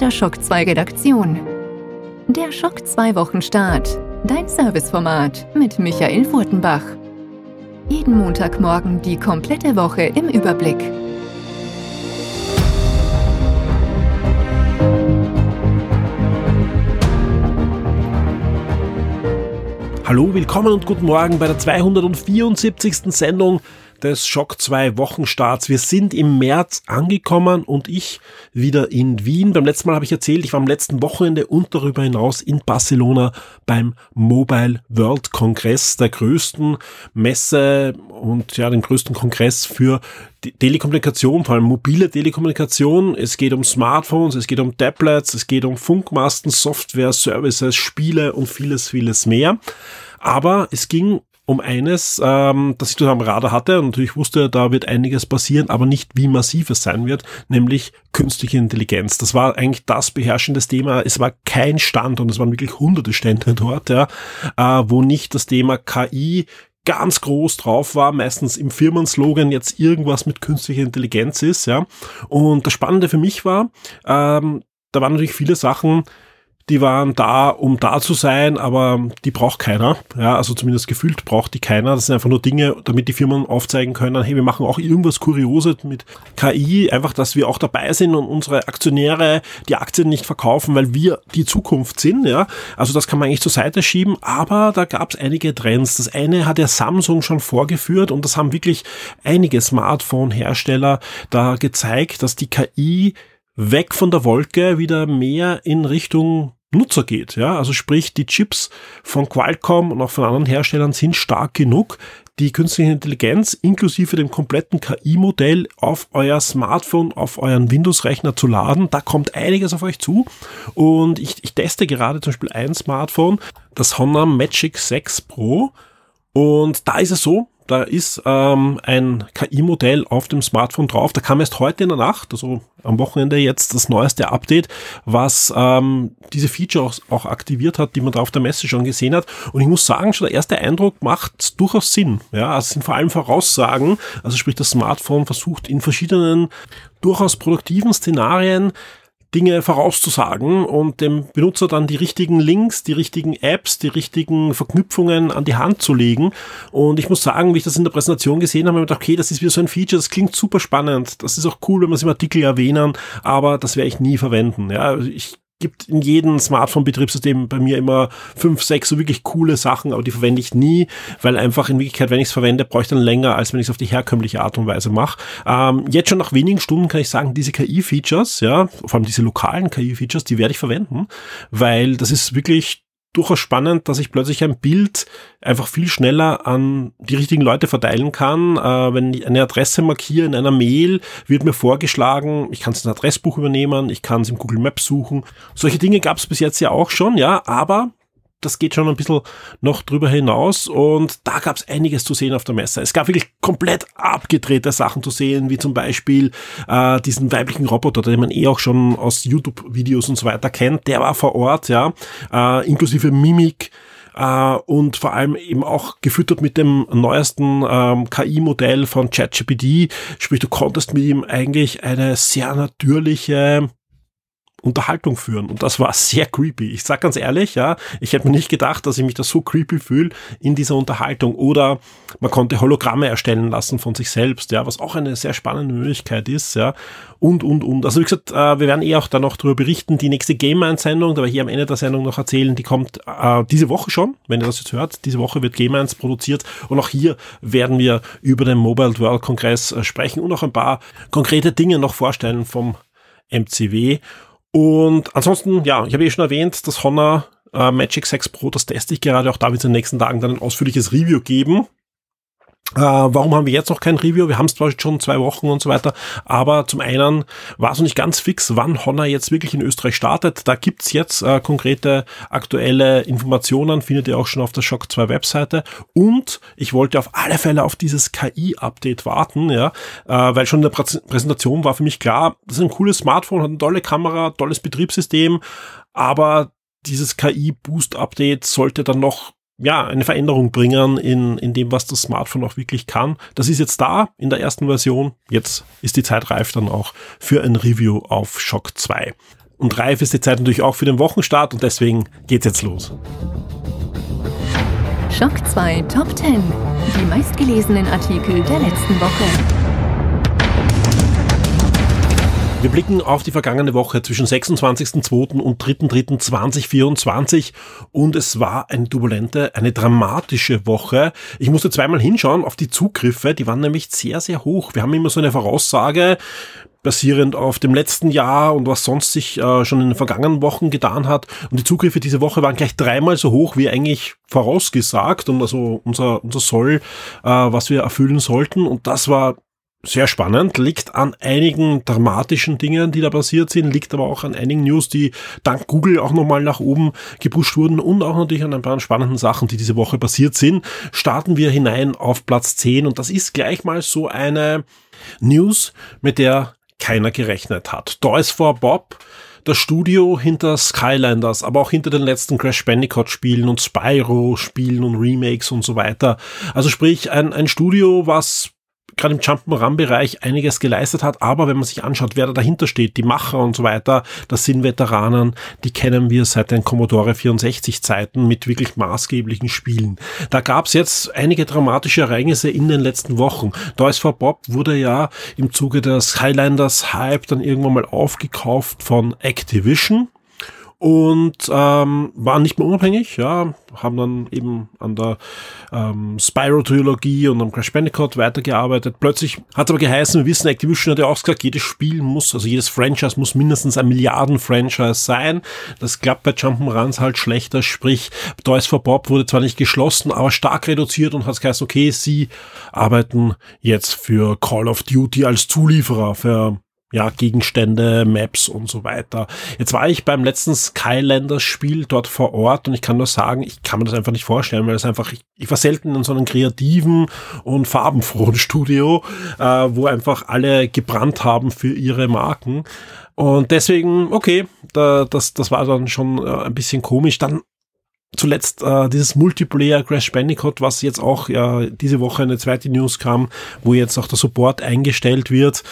der Schock 2 Redaktion. Der Schock 2 Wochenstart. Dein Serviceformat mit Michael Furtenbach. Jeden Montagmorgen die komplette Woche im Überblick. Hallo, willkommen und guten Morgen bei der 274. Sendung des Schock 2 Wochenstarts. Wir sind im März angekommen und ich wieder in Wien. Beim letzten Mal habe ich erzählt, ich war am letzten Wochenende und darüber hinaus in Barcelona beim Mobile World Kongress, der größten Messe und ja, dem größten Kongress für Telekommunikation, vor allem mobile Telekommunikation. Es geht um Smartphones, es geht um Tablets, es geht um Funkmasten, Software, Services, Spiele und vieles, vieles mehr. Aber es ging um eines, ähm, das ich am Radar hatte und natürlich wusste, da wird einiges passieren, aber nicht wie massiv es sein wird, nämlich künstliche Intelligenz. Das war eigentlich das beherrschende Thema. Es war kein Stand und es waren wirklich hunderte Stände dort, ja, äh, wo nicht das Thema KI ganz groß drauf war, meistens im Firmenslogan jetzt irgendwas mit künstlicher Intelligenz ist, ja. Und das Spannende für mich war, ähm, da waren natürlich viele Sachen, die waren da, um da zu sein, aber die braucht keiner. Ja, also zumindest gefühlt braucht die keiner. Das sind einfach nur Dinge, damit die Firmen aufzeigen können, hey, wir machen auch irgendwas Kurioses mit KI, einfach, dass wir auch dabei sind und unsere Aktionäre die Aktien nicht verkaufen, weil wir die Zukunft sind. Ja, also das kann man eigentlich zur Seite schieben, aber da gab es einige Trends. Das eine hat ja Samsung schon vorgeführt und das haben wirklich einige Smartphone-Hersteller da gezeigt, dass die KI weg von der Wolke wieder mehr in Richtung Nutzer geht. Ja, also sprich, die Chips von Qualcomm und auch von anderen Herstellern sind stark genug, die künstliche Intelligenz inklusive dem kompletten KI-Modell auf euer Smartphone, auf euren Windows-Rechner zu laden. Da kommt einiges auf euch zu. Und ich, ich teste gerade zum Beispiel ein Smartphone, das Honor Magic 6 Pro. Und da ist es so, da ist ähm, ein KI-Modell auf dem Smartphone drauf. Da kam erst heute in der Nacht, also am Wochenende jetzt das neueste Update, was ähm, diese Feature auch, auch aktiviert hat, die man da auf der Messe schon gesehen hat. Und ich muss sagen, schon der erste Eindruck macht durchaus Sinn. Ja, also es sind vor allem Voraussagen. Also sprich, das Smartphone versucht in verschiedenen durchaus produktiven Szenarien Dinge vorauszusagen und dem Benutzer dann die richtigen Links, die richtigen Apps, die richtigen Verknüpfungen an die Hand zu legen. Und ich muss sagen, wie ich das in der Präsentation gesehen habe, habe ich gedacht, okay, das ist wieder so ein Feature, das klingt super spannend. Das ist auch cool, wenn wir es im Artikel erwähnen, aber das werde ich nie verwenden. Ja, ich gibt in jedem Smartphone-Betriebssystem bei mir immer fünf, sechs so wirklich coole Sachen, aber die verwende ich nie, weil einfach in Wirklichkeit, wenn ich es verwende, brauche ich dann länger, als wenn ich es auf die herkömmliche Art und Weise mache. Ähm, jetzt schon nach wenigen Stunden kann ich sagen, diese KI-Features, ja, vor allem diese lokalen KI-Features, die werde ich verwenden, weil das ist wirklich durchaus spannend, dass ich plötzlich ein Bild einfach viel schneller an die richtigen Leute verteilen kann. Äh, wenn ich eine Adresse markiere in einer Mail, wird mir vorgeschlagen, ich kann es in Adressbuch übernehmen, ich kann es im Google Maps suchen. Solche Dinge gab es bis jetzt ja auch schon, ja, aber das geht schon ein bisschen noch drüber hinaus und da gab es einiges zu sehen auf der Messe. Es gab wirklich komplett abgedrehte Sachen zu sehen, wie zum Beispiel äh, diesen weiblichen Roboter, den man eh auch schon aus YouTube-Videos und so weiter kennt. Der war vor Ort, ja, äh, inklusive Mimik äh, und vor allem eben auch gefüttert mit dem neuesten ähm, KI-Modell von ChatGPT. Sprich, du konntest mit ihm eigentlich eine sehr natürliche Unterhaltung führen. Und das war sehr creepy. Ich sag ganz ehrlich, ja, ich hätte mir nicht gedacht, dass ich mich da so creepy fühle in dieser Unterhaltung. Oder man konnte Hologramme erstellen lassen von sich selbst, ja, was auch eine sehr spannende Möglichkeit ist, ja. Und, und, und. Also wie gesagt, äh, wir werden eh auch da noch darüber berichten. Die nächste Game-1-Sendung, da ich hier am Ende der Sendung noch erzählen, die kommt äh, diese Woche schon, wenn ihr das jetzt hört. Diese Woche wird Game 1 produziert. Und auch hier werden wir über den Mobile World Kongress äh, sprechen und auch ein paar konkrete Dinge noch vorstellen vom MCW. Und ansonsten, ja, ich habe eh schon erwähnt, das Honor äh, Magic 6 Pro, das teste ich gerade. Auch da wird es in den nächsten Tagen dann ein ausführliches Review geben. Äh, warum haben wir jetzt noch kein Review? Wir haben es zwar schon zwei Wochen und so weiter, aber zum einen war es noch nicht ganz fix, wann Honor jetzt wirklich in Österreich startet. Da gibt's jetzt äh, konkrete aktuelle Informationen, findet ihr auch schon auf der Shock 2 Webseite. Und ich wollte auf alle Fälle auf dieses KI-Update warten, ja, äh, weil schon in der Prä Präsentation war für mich klar, das ist ein cooles Smartphone, hat eine tolle Kamera, tolles Betriebssystem, aber dieses KI-Boost-Update sollte dann noch ja, eine Veränderung bringen in, in dem, was das Smartphone auch wirklich kann. Das ist jetzt da in der ersten Version. Jetzt ist die Zeit reif dann auch für ein Review auf Shock 2. und reif ist die Zeit natürlich auch für den Wochenstart und deswegen geht's jetzt los. Schock 2 Top 10. Die meistgelesenen Artikel der letzten Woche. Wir blicken auf die vergangene Woche zwischen 26.02. und 3.03.2024 und es war eine turbulente, eine dramatische Woche. Ich musste zweimal hinschauen auf die Zugriffe, die waren nämlich sehr, sehr hoch. Wir haben immer so eine Voraussage, basierend auf dem letzten Jahr und was sonst sich äh, schon in den vergangenen Wochen getan hat. Und die Zugriffe diese Woche waren gleich dreimal so hoch wie eigentlich vorausgesagt und also unser, unser Soll, äh, was wir erfüllen sollten. Und das war sehr spannend, liegt an einigen dramatischen Dingen, die da passiert sind, liegt aber auch an einigen News, die dank Google auch nochmal nach oben gepusht wurden und auch natürlich an ein paar spannenden Sachen, die diese Woche passiert sind. Starten wir hinein auf Platz 10 und das ist gleich mal so eine News, mit der keiner gerechnet hat. Toys for Bob das Studio hinter Skylanders, aber auch hinter den letzten Crash Bandicoot Spielen und Spyro Spielen und Remakes und so weiter. Also sprich ein, ein Studio, was gerade im Jump'n'Run-Bereich einiges geleistet hat, aber wenn man sich anschaut, wer da dahinter steht, die Macher und so weiter, das sind Veteranen, die kennen wir seit den Commodore 64 Zeiten mit wirklich maßgeblichen Spielen. Da gab's jetzt einige dramatische Ereignisse in den letzten Wochen. Toys for Bob wurde ja im Zuge des Highlanders Hype dann irgendwann mal aufgekauft von Activision und ähm, waren nicht mehr unabhängig, ja, haben dann eben an der ähm, Spyro-Trilogie und am Crash Bandicoot weitergearbeitet. Plötzlich hat aber geheißen, wir wissen, Activision hat ja auch gesagt, jedes Spiel muss, also jedes Franchise muss mindestens ein Milliarden-Franchise sein. Das klappt bei Jump'n'Runs halt schlechter, sprich, Toys for Bob wurde zwar nicht geschlossen, aber stark reduziert und hat geheißen, okay, sie arbeiten jetzt für Call of Duty als Zulieferer für ja, Gegenstände, Maps und so weiter. Jetzt war ich beim letzten Skylanders Spiel dort vor Ort und ich kann nur sagen, ich kann mir das einfach nicht vorstellen, weil es einfach, ich, ich war selten in so einem kreativen und farbenfrohen Studio, äh, wo einfach alle gebrannt haben für ihre Marken. Und deswegen, okay, da, das, das war dann schon äh, ein bisschen komisch. Dann zuletzt äh, dieses Multiplayer Crash Bandicoot, was jetzt auch ja diese Woche eine zweite News kam, wo jetzt auch der Support eingestellt wird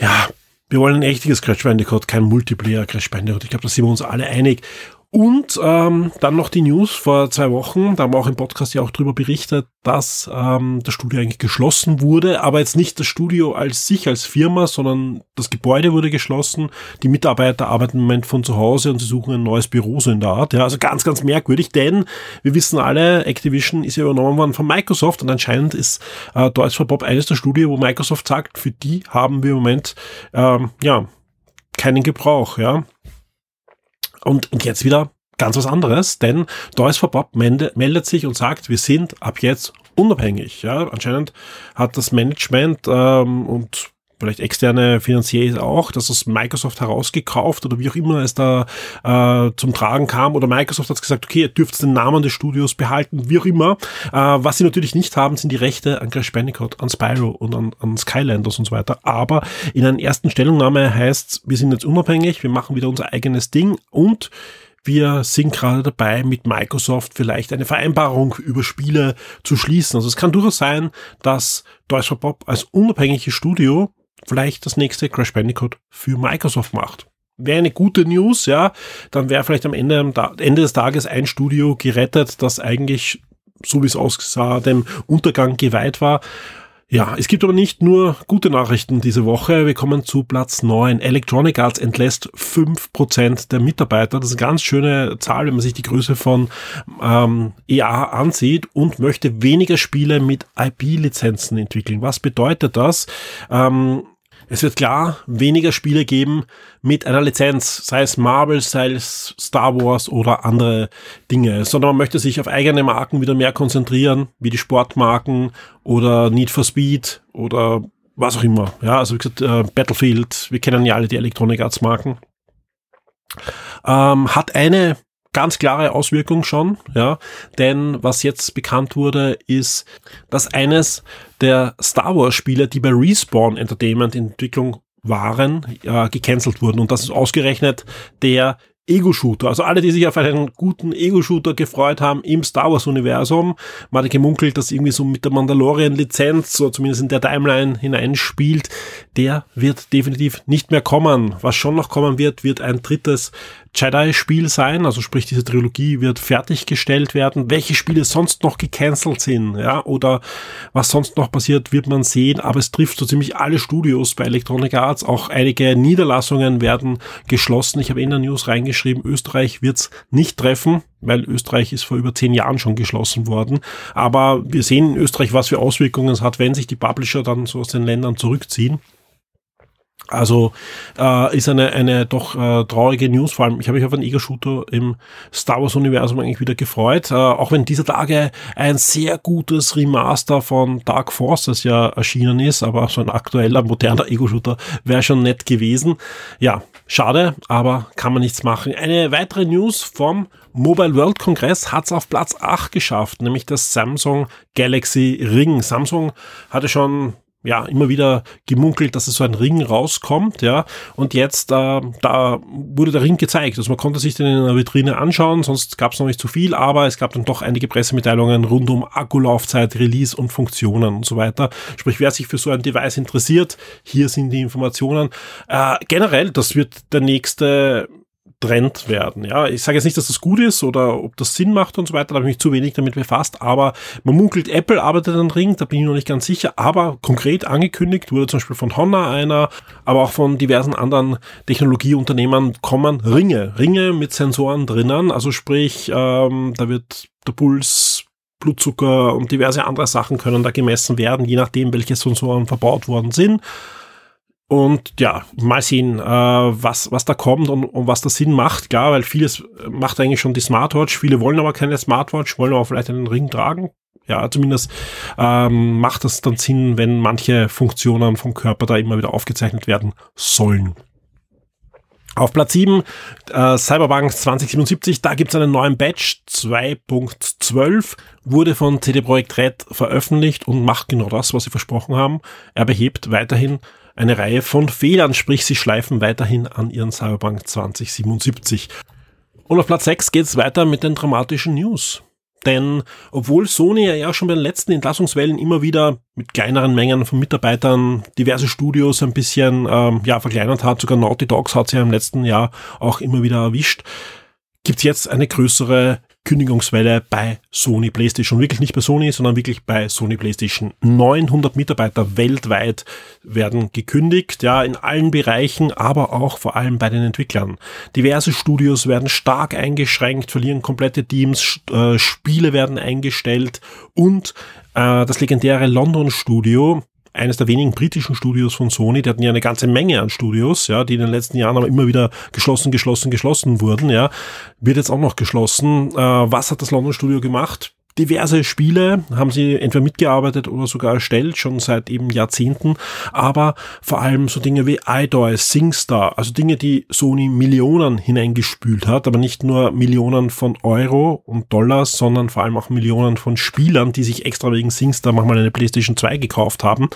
ja, wir wollen ein echtiges Crash Bandicoot, kein Multiplayer Crash Bandicoot. Ich glaube, da sind wir uns alle einig. Und ähm, dann noch die News vor zwei Wochen, da haben wir auch im Podcast ja auch drüber berichtet, dass ähm, das Studio eigentlich geschlossen wurde, aber jetzt nicht das Studio als sich als Firma, sondern das Gebäude wurde geschlossen. Die Mitarbeiter arbeiten im Moment von zu Hause und sie suchen ein neues Büro so in der Art. Ja, also ganz, ganz merkwürdig, denn wir wissen alle, Activision ist ja übernommen worden von Microsoft und anscheinend ist äh, Deutsch for Bob eines der Studio, wo Microsoft sagt, für die haben wir im Moment ähm, ja keinen Gebrauch, ja. Und, und jetzt wieder ganz was anderes, denn Toys for Bob meldet sich und sagt, wir sind ab jetzt unabhängig. Ja, anscheinend hat das Management ähm, und vielleicht externe Finanziers auch, dass es Microsoft herausgekauft oder wie auch immer es da äh, zum Tragen kam oder Microsoft hat gesagt, okay, ihr dürft den Namen des Studios behalten, wie auch immer. Äh, was sie natürlich nicht haben, sind die Rechte an Crash Bandicoot, an Spyro und an, an Skylanders und so weiter. Aber in einer ersten Stellungnahme heißt wir sind jetzt unabhängig, wir machen wieder unser eigenes Ding und wir sind gerade dabei, mit Microsoft vielleicht eine Vereinbarung über Spiele zu schließen. Also es kann durchaus sein, dass Deutscher Bob als unabhängiges Studio vielleicht das nächste Crash Bandicoot für Microsoft macht. Wäre eine gute News, ja, dann wäre vielleicht am Ende, am Ende des Tages ein Studio gerettet, das eigentlich, so wie es aussah, dem Untergang geweiht war. Ja, es gibt aber nicht nur gute Nachrichten diese Woche. Wir kommen zu Platz 9. Electronic Arts entlässt 5% der Mitarbeiter. Das ist eine ganz schöne Zahl, wenn man sich die Größe von ähm, EA ansieht und möchte weniger Spiele mit IP-Lizenzen entwickeln. Was bedeutet das? Ähm, es wird klar weniger Spiele geben mit einer Lizenz, sei es Marvel, sei es Star Wars oder andere Dinge, sondern man möchte sich auf eigene Marken wieder mehr konzentrieren, wie die Sportmarken oder Need for Speed oder was auch immer. Ja, also wie gesagt, äh, Battlefield, wir kennen ja alle die Electronic Arts Marken. Ähm, hat eine ganz klare Auswirkung schon, ja, denn was jetzt bekannt wurde, ist, dass eines der Star Wars Spiele, die bei Respawn Entertainment in Entwicklung waren, äh, gecancelt wurden und das ist ausgerechnet der Ego-Shooter. Also alle, die sich auf einen guten Ego-Shooter gefreut haben im Star Wars-Universum. Man hat gemunkelt, dass irgendwie so mit der Mandalorian-Lizenz, so zumindest in der Timeline hineinspielt, der wird definitiv nicht mehr kommen. Was schon noch kommen wird, wird ein drittes Jedi-Spiel sein, also sprich diese Trilogie wird fertiggestellt werden. Welche Spiele sonst noch gecancelt sind, ja, oder was sonst noch passiert, wird man sehen, aber es trifft so ziemlich alle Studios bei Electronic Arts. Auch einige Niederlassungen werden geschlossen. Ich habe in der News reingeschrieben, Österreich wird's nicht treffen, weil Österreich ist vor über zehn Jahren schon geschlossen worden. Aber wir sehen in Österreich, was für Auswirkungen es hat, wenn sich die Publisher dann so aus den Ländern zurückziehen. Also äh, ist eine, eine doch äh, traurige News. Vor allem, ich habe mich auf einen Ego-Shooter im Star Wars-Universum eigentlich wieder gefreut. Äh, auch wenn dieser Tage ein sehr gutes Remaster von Dark Forces ja erschienen ist, aber so ein aktueller, moderner Ego-Shooter wäre schon nett gewesen. Ja, schade, aber kann man nichts machen. Eine weitere News vom Mobile World Kongress hat es auf Platz 8 geschafft, nämlich das Samsung Galaxy Ring. Samsung hatte schon ja immer wieder gemunkelt, dass es so ein Ring rauskommt, ja. Und jetzt äh, da wurde der Ring gezeigt. Also man konnte sich den in einer Vitrine anschauen, sonst gab es noch nicht zu viel, aber es gab dann doch einige Pressemitteilungen rund um Akkulaufzeit, Release und Funktionen und so weiter. Sprich, wer sich für so ein Device interessiert, hier sind die Informationen. Äh, generell, das wird der nächste Trend werden. Ja, ich sage jetzt nicht, dass das gut ist oder ob das Sinn macht und so weiter, da habe ich mich zu wenig damit befasst, aber man munkelt, Apple arbeitet an Ring, da bin ich noch nicht ganz sicher, aber konkret angekündigt wurde zum Beispiel von Honor einer, aber auch von diversen anderen Technologieunternehmen kommen Ringe, Ringe mit Sensoren drinnen, also sprich, ähm, da wird der Puls Blutzucker und diverse andere Sachen können da gemessen werden, je nachdem, welche Sensoren verbaut worden sind. Und ja, mal sehen, äh, was, was da kommt und, und was da Sinn macht. Klar, weil vieles macht eigentlich schon die Smartwatch. Viele wollen aber keine Smartwatch, wollen aber vielleicht einen Ring tragen. Ja, zumindest ähm, macht das dann Sinn, wenn manche Funktionen vom Körper da immer wieder aufgezeichnet werden sollen. Auf Platz 7, äh, Cyberpunk 2077, da gibt's einen neuen Batch 2.12, wurde von CD Projekt Red veröffentlicht und macht genau das, was sie versprochen haben. Er behebt weiterhin eine Reihe von Fehlern, sprich sie schleifen weiterhin an ihren Cyberpunk 2077. Und auf Platz 6 geht es weiter mit den dramatischen News. Denn obwohl Sony ja schon bei den letzten Entlassungswellen immer wieder mit kleineren Mengen von Mitarbeitern diverse Studios ein bisschen ähm, ja, verkleinert hat, sogar Naughty Dogs hat sie ja im letzten Jahr auch immer wieder erwischt, gibt es jetzt eine größere Kündigungswelle bei Sony PlayStation. Wirklich nicht bei Sony, sondern wirklich bei Sony PlayStation. 900 Mitarbeiter weltweit werden gekündigt, ja, in allen Bereichen, aber auch vor allem bei den Entwicklern. Diverse Studios werden stark eingeschränkt, verlieren komplette Teams, äh, Spiele werden eingestellt und äh, das legendäre London Studio eines der wenigen britischen Studios von Sony, die hatten ja eine ganze Menge an Studios, ja, die in den letzten Jahren aber immer wieder geschlossen, geschlossen, geschlossen wurden, ja, wird jetzt auch noch geschlossen. Äh, was hat das London Studio gemacht? Diverse Spiele haben sie entweder mitgearbeitet oder sogar erstellt, schon seit eben Jahrzehnten, aber vor allem so Dinge wie iDoy, SingStar, also Dinge, die Sony Millionen hineingespült hat, aber nicht nur Millionen von Euro und Dollars, sondern vor allem auch Millionen von Spielern, die sich extra wegen SingStar manchmal eine PlayStation 2 gekauft haben,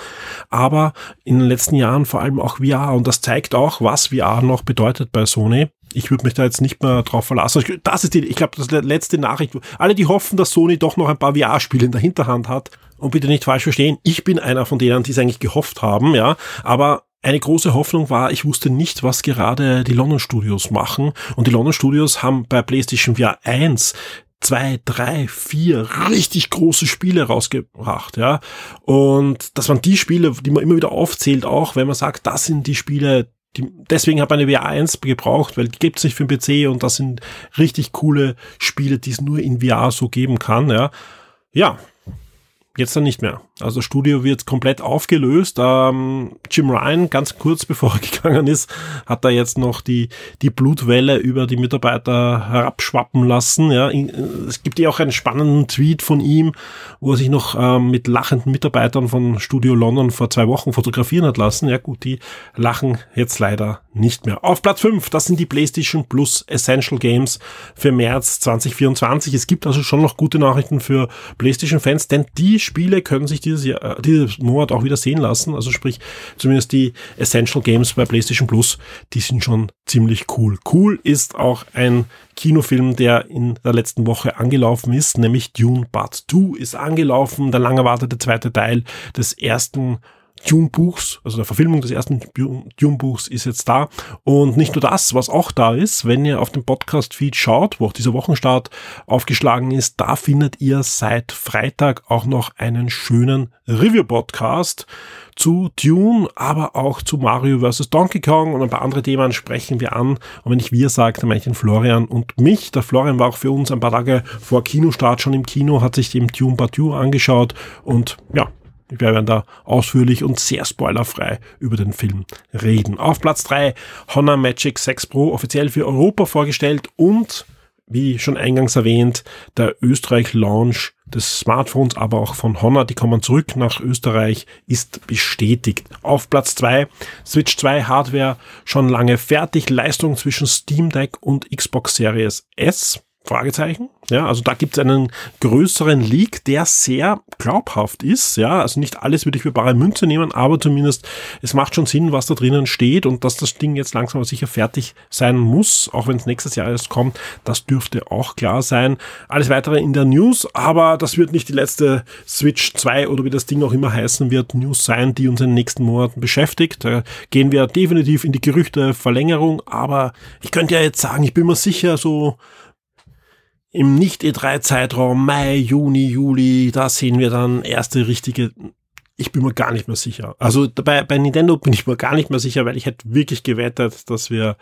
aber in den letzten Jahren vor allem auch VR und das zeigt auch, was VR noch bedeutet bei Sony ich würde mich da jetzt nicht mehr drauf verlassen. Das ist die, ich glaube, das letzte Nachricht. Alle, die hoffen, dass Sony doch noch ein paar VR-Spiele in der Hinterhand hat. Und bitte nicht falsch verstehen, ich bin einer von denen, die es eigentlich gehofft haben, ja. Aber eine große Hoffnung war, ich wusste nicht, was gerade die London Studios machen. Und die London Studios haben bei PlayStation VR 1 zwei, drei, vier richtig große Spiele rausgebracht, ja. Und das waren die Spiele, die man immer wieder aufzählt, auch wenn man sagt, das sind die Spiele, die, deswegen habe ich eine VR 1 gebraucht, weil die gibt es nicht für den PC und das sind richtig coole Spiele, die es nur in VR so geben kann, ja. Ja, jetzt dann nicht mehr. Also Studio wird komplett aufgelöst. Ähm, Jim Ryan, ganz kurz bevor er gegangen ist, hat da jetzt noch die, die Blutwelle über die Mitarbeiter herabschwappen lassen. Ja, es gibt ja auch einen spannenden Tweet von ihm, wo er sich noch ähm, mit lachenden Mitarbeitern von Studio London vor zwei Wochen fotografieren hat lassen. Ja gut, die lachen jetzt leider nicht mehr. Auf Platz 5, das sind die PlayStation Plus Essential Games für März 2024. Es gibt also schon noch gute Nachrichten für PlayStation-Fans, denn die Spiele können sich die dieses, Jahr, äh, dieses Monat auch wieder sehen lassen. Also sprich, zumindest die Essential Games bei PlayStation Plus, die sind schon ziemlich cool. Cool ist auch ein Kinofilm, der in der letzten Woche angelaufen ist, nämlich Dune Part 2 ist angelaufen, der lang erwartete zweite Teil des ersten Dune-Buchs, also der Verfilmung des ersten Dune-Buchs ist jetzt da. Und nicht nur das, was auch da ist, wenn ihr auf dem Podcast-Feed schaut, wo auch dieser Wochenstart aufgeschlagen ist, da findet ihr seit Freitag auch noch einen schönen Review-Podcast zu Dune, aber auch zu Mario vs. Donkey Kong und ein paar andere Themen sprechen wir an. Und wenn ich wir sage, dann meine ich den Florian und mich. Der Florian war auch für uns ein paar Tage vor Kinostart schon im Kino, hat sich dem Dune Part angeschaut und ja, wir werden da ausführlich und sehr spoilerfrei über den Film reden. Auf Platz 3 Honor Magic 6 Pro offiziell für Europa vorgestellt und wie schon eingangs erwähnt, der Österreich-Launch des Smartphones, aber auch von Honor, die kommen zurück nach Österreich, ist bestätigt. Auf Platz 2 Switch 2 Hardware schon lange fertig, Leistung zwischen Steam Deck und Xbox Series S. Fragezeichen. Ja, also da gibt es einen größeren Leak, der sehr glaubhaft ist. Ja, also nicht alles würde ich für bare Münze nehmen, aber zumindest es macht schon Sinn, was da drinnen steht und dass das Ding jetzt langsam aber sicher fertig sein muss, auch wenn es nächstes Jahr erst kommt. Das dürfte auch klar sein. Alles weitere in der News, aber das wird nicht die letzte Switch 2 oder wie das Ding auch immer heißen wird, News sein, die uns in den nächsten Monaten beschäftigt. Da gehen wir definitiv in die Gerüchte Verlängerung, aber ich könnte ja jetzt sagen, ich bin mir sicher, so im Nicht-E3-Zeitraum, Mai, Juni, Juli, da sehen wir dann erste richtige ich bin mir gar nicht mehr sicher. Also bei, bei Nintendo bin ich mir gar nicht mehr sicher, weil ich hätte wirklich gewettet, dass wir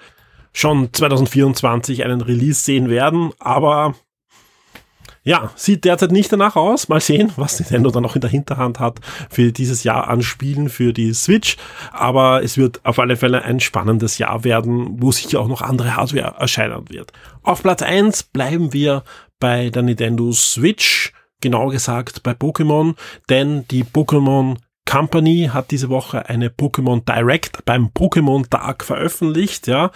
schon 2024 einen Release sehen werden. Aber ja, sieht derzeit nicht danach aus. Mal sehen, was Nintendo dann noch in der Hinterhand hat für dieses Jahr an Spielen für die Switch. Aber es wird auf alle Fälle ein spannendes Jahr werden, wo sicher auch noch andere Hardware erscheinen wird. Auf Platz eins bleiben wir bei der Nintendo Switch genau gesagt bei Pokémon, denn die Pokémon Company hat diese Woche eine Pokémon Direct beim Pokémon Tag veröffentlicht. Ja,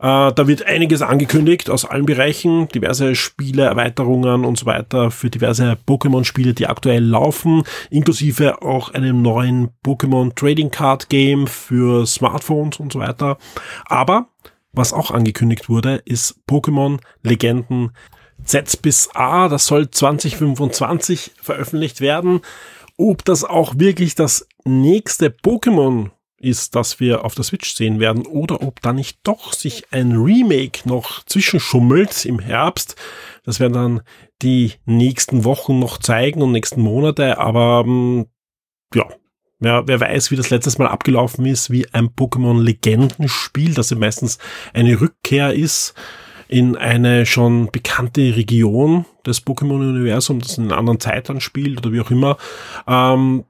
äh, da wird einiges angekündigt aus allen Bereichen, diverse Spiele, Erweiterungen und so weiter für diverse Pokémon-Spiele, die aktuell laufen, inklusive auch einem neuen Pokémon Trading Card Game für Smartphones und so weiter. Aber was auch angekündigt wurde, ist Pokémon Legenden Z bis A. Das soll 2025 veröffentlicht werden ob das auch wirklich das nächste Pokémon ist, das wir auf der Switch sehen werden, oder ob da nicht doch sich ein Remake noch zwischenschummelt im Herbst. Das werden dann die nächsten Wochen noch zeigen und nächsten Monate, aber ähm, ja, ja, wer weiß, wie das letztes Mal abgelaufen ist, wie ein Pokémon-Legendenspiel, das ja meistens eine Rückkehr ist in eine schon bekannte Region des Pokémon-Universums, das in einer anderen Zeit dann spielt oder wie auch immer. Ähm,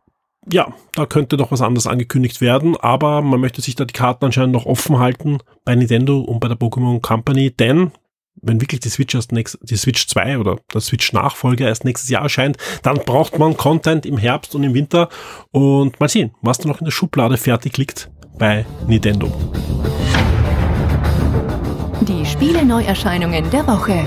ja, da könnte noch was anderes angekündigt werden, aber man möchte sich da die Karten anscheinend noch offen halten bei Nintendo und bei der Pokémon Company, denn wenn wirklich die Switch erst nächst, die Switch 2 oder der Switch Nachfolger erst nächstes Jahr erscheint, dann braucht man Content im Herbst und im Winter und mal sehen, was da noch in der Schublade fertig liegt bei Nintendo. Die Spiele-Neuerscheinungen der Woche.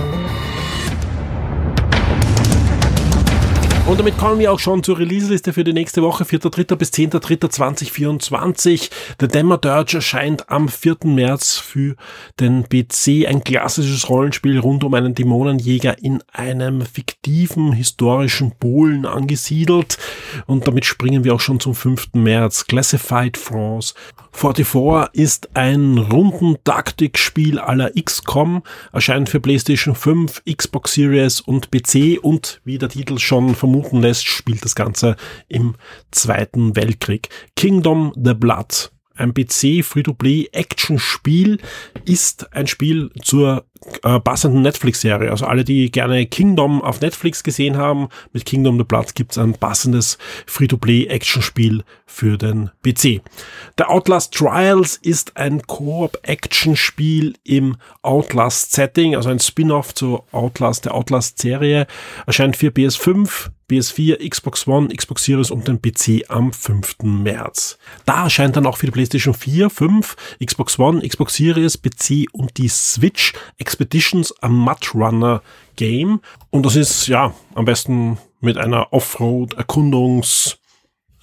Und damit kommen wir auch schon zur Release-Liste für die nächste Woche, 4.3. bis 10.3.2024. The Dirge erscheint am 4. März für den PC. Ein klassisches Rollenspiel rund um einen Dämonenjäger in einem fiktiven historischen Polen angesiedelt. Und damit springen wir auch schon zum 5. März. Classified France 44 ist ein runden Taktikspiel aller XCOM, erscheint für PlayStation 5, Xbox Series und PC und wie der Titel schon vermuten lässt, spielt das Ganze im Zweiten Weltkrieg. Kingdom the Blood ein PC Free-to-Play-Action-Spiel ist ein Spiel zur äh, passenden Netflix-Serie. Also alle, die gerne Kingdom auf Netflix gesehen haben, mit Kingdom the Blood gibt es ein passendes Free-to-Play-Action-Spiel für den PC. Der Outlast Trials ist ein Koop-Action-Spiel im Outlast-Setting, also ein Spin-off zur Outlast, der Outlast-Serie, erscheint für PS5, PS4, Xbox One, Xbox Series und den PC am 5. März. Da erscheint dann auch für die PlayStation 4, 5, Xbox One, Xbox Series, PC und die Switch Expeditions a Mud Runner Game. Und das ist ja am besten mit einer Offroad-Erkundungs-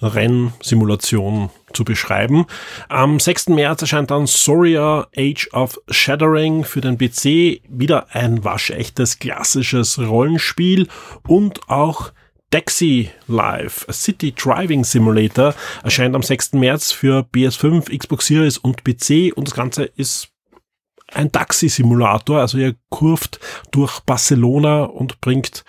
Rennsimulation zu beschreiben. Am 6. März erscheint dann Soria Age of Shattering für den PC. Wieder ein waschechtes klassisches Rollenspiel und auch Taxi Live, a City Driving Simulator, erscheint am 6. März für PS5, Xbox Series und PC und das Ganze ist ein Taxi-Simulator, also ihr kurft durch Barcelona und bringt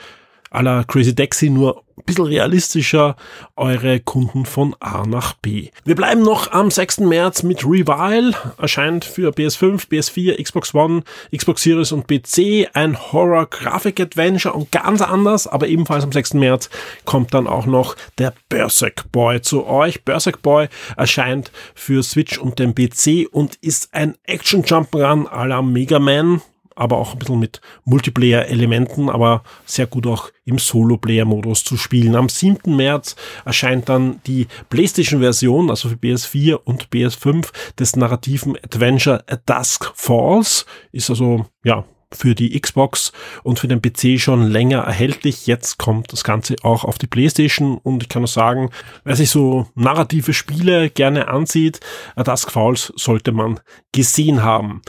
à la Crazy Taxi nur ein bisschen realistischer eure Kunden von A nach B. Wir bleiben noch am 6. März mit Revile, erscheint für PS5, PS4, Xbox One, Xbox Series und PC ein Horror-Grafik-Adventure und ganz anders, aber ebenfalls am 6. März kommt dann auch noch der Berserk Boy zu euch. Berserk Boy erscheint für Switch und den PC und ist ein Action-Jump-Run à la Mega Man aber auch ein bisschen mit Multiplayer-Elementen, aber sehr gut auch im Solo-Player-Modus zu spielen. Am 7. März erscheint dann die PlayStation-Version, also für PS4 und PS5 des narrativen Adventure A Dusk Falls. Ist also, ja, für die Xbox und für den PC schon länger erhältlich. Jetzt kommt das Ganze auch auf die PlayStation und ich kann nur sagen, wer sich so narrative Spiele gerne ansieht, A Dusk Falls sollte man gesehen haben.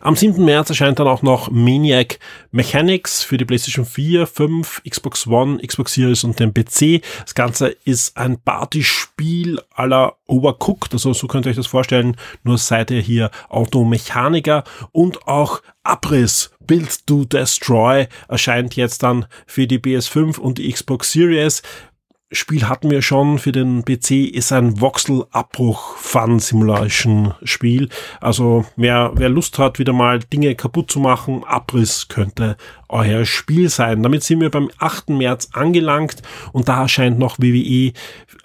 Am 7. März erscheint dann auch noch Maniac Mechanics für die PlayStation 4, 5, Xbox One, Xbox Series und den PC. Das Ganze ist ein Partyspiel aller Overcooked, also so könnt ihr euch das vorstellen, nur seid ihr hier Automechaniker und auch Abriss Build to Destroy erscheint jetzt dann für die PS5 und die Xbox Series. Spiel hatten wir schon für den PC, ist ein Voxel-Abbruch-Fun-Simulation-Spiel. Also wer, wer Lust hat, wieder mal Dinge kaputt zu machen, Abriss könnte euer Spiel sein. Damit sind wir beim 8. März angelangt und da erscheint noch WWE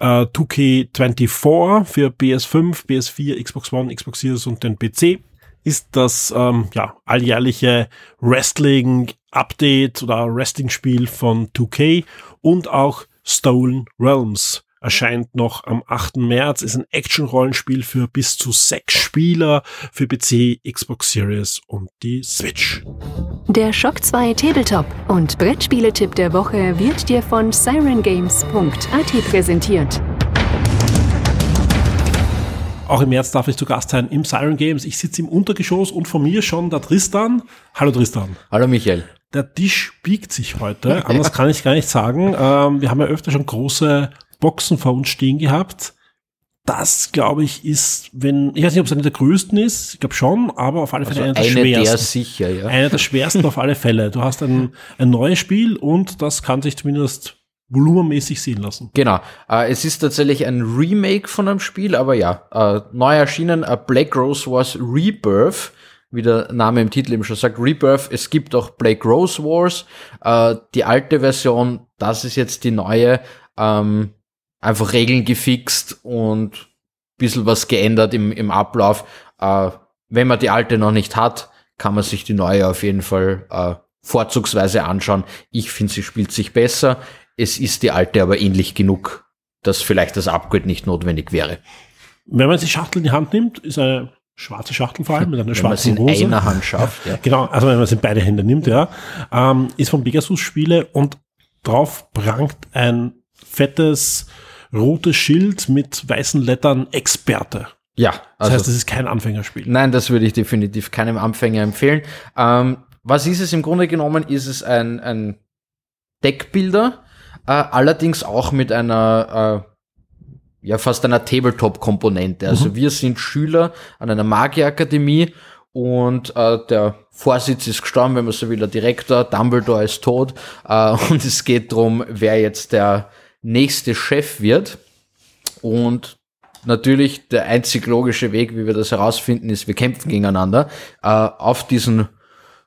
äh, 2K24 für PS5, PS4, Xbox One, Xbox Series und den PC ist das ähm, ja, alljährliche Wrestling-Update oder Wrestling-Spiel von 2K und auch Stolen Realms erscheint noch am 8. März, ist ein Action-Rollenspiel für bis zu sechs Spieler für PC, Xbox Series und die Switch. Der Shock 2 Tabletop und Brettspieletipp der Woche wird dir von sirengames.at präsentiert. Auch im März darf ich zu Gast sein im Siren Games. Ich sitze im Untergeschoss und von mir schon der Tristan. Hallo Tristan. Hallo Michael. Der Tisch biegt sich heute, anders kann ich gar nicht sagen. Ähm, wir haben ja öfter schon große Boxen vor uns stehen gehabt. Das, glaube ich, ist, wenn, ich weiß nicht, ob es eine der größten ist, ich glaube schon, aber auf alle Fälle also eine der eine schwersten. Der sicher, ja. Eine der schwersten auf alle Fälle. Du hast ein, ein neues Spiel und das kann sich zumindest volumenmäßig sehen lassen. Genau. Äh, es ist tatsächlich ein Remake von einem Spiel, aber ja, äh, neu erschienen, äh, Black Rose Wars Rebirth, wie der Name im Titel eben schon sagt, Rebirth. Es gibt auch Black Rose Wars, äh, die alte Version, das ist jetzt die neue, ähm, einfach Regeln gefixt und bisschen was geändert im, im Ablauf. Äh, wenn man die alte noch nicht hat, kann man sich die neue auf jeden Fall äh, vorzugsweise anschauen. Ich finde, sie spielt sich besser. Es ist die alte aber ähnlich genug, dass vielleicht das Upgrade nicht notwendig wäre. Wenn man die Schachtel in die Hand nimmt, ist eine schwarze Schachtel vor allem mit einer Wenn schwarzen in Hose. einer Hand schafft, ja. Genau, also wenn man es in beide Hände nimmt, ja, ähm, ist von Pegasus Spiele und drauf prangt ein fettes rotes Schild mit weißen Lettern Experte. Ja, Das also heißt, es ist kein Anfängerspiel. Nein, das würde ich definitiv keinem Anfänger empfehlen. Ähm, was ist es im Grunde genommen? Ist es ein, ein Deckbilder, äh, allerdings auch mit einer, äh, ja, fast einer Tabletop-Komponente. Also wir sind Schüler an einer Magierakademie und äh, der Vorsitz ist gestorben, wenn man so will, der Direktor, Dumbledore ist tot äh, und es geht drum, wer jetzt der nächste Chef wird. Und natürlich der einzig logische Weg, wie wir das herausfinden, ist, wir kämpfen gegeneinander äh, auf diesen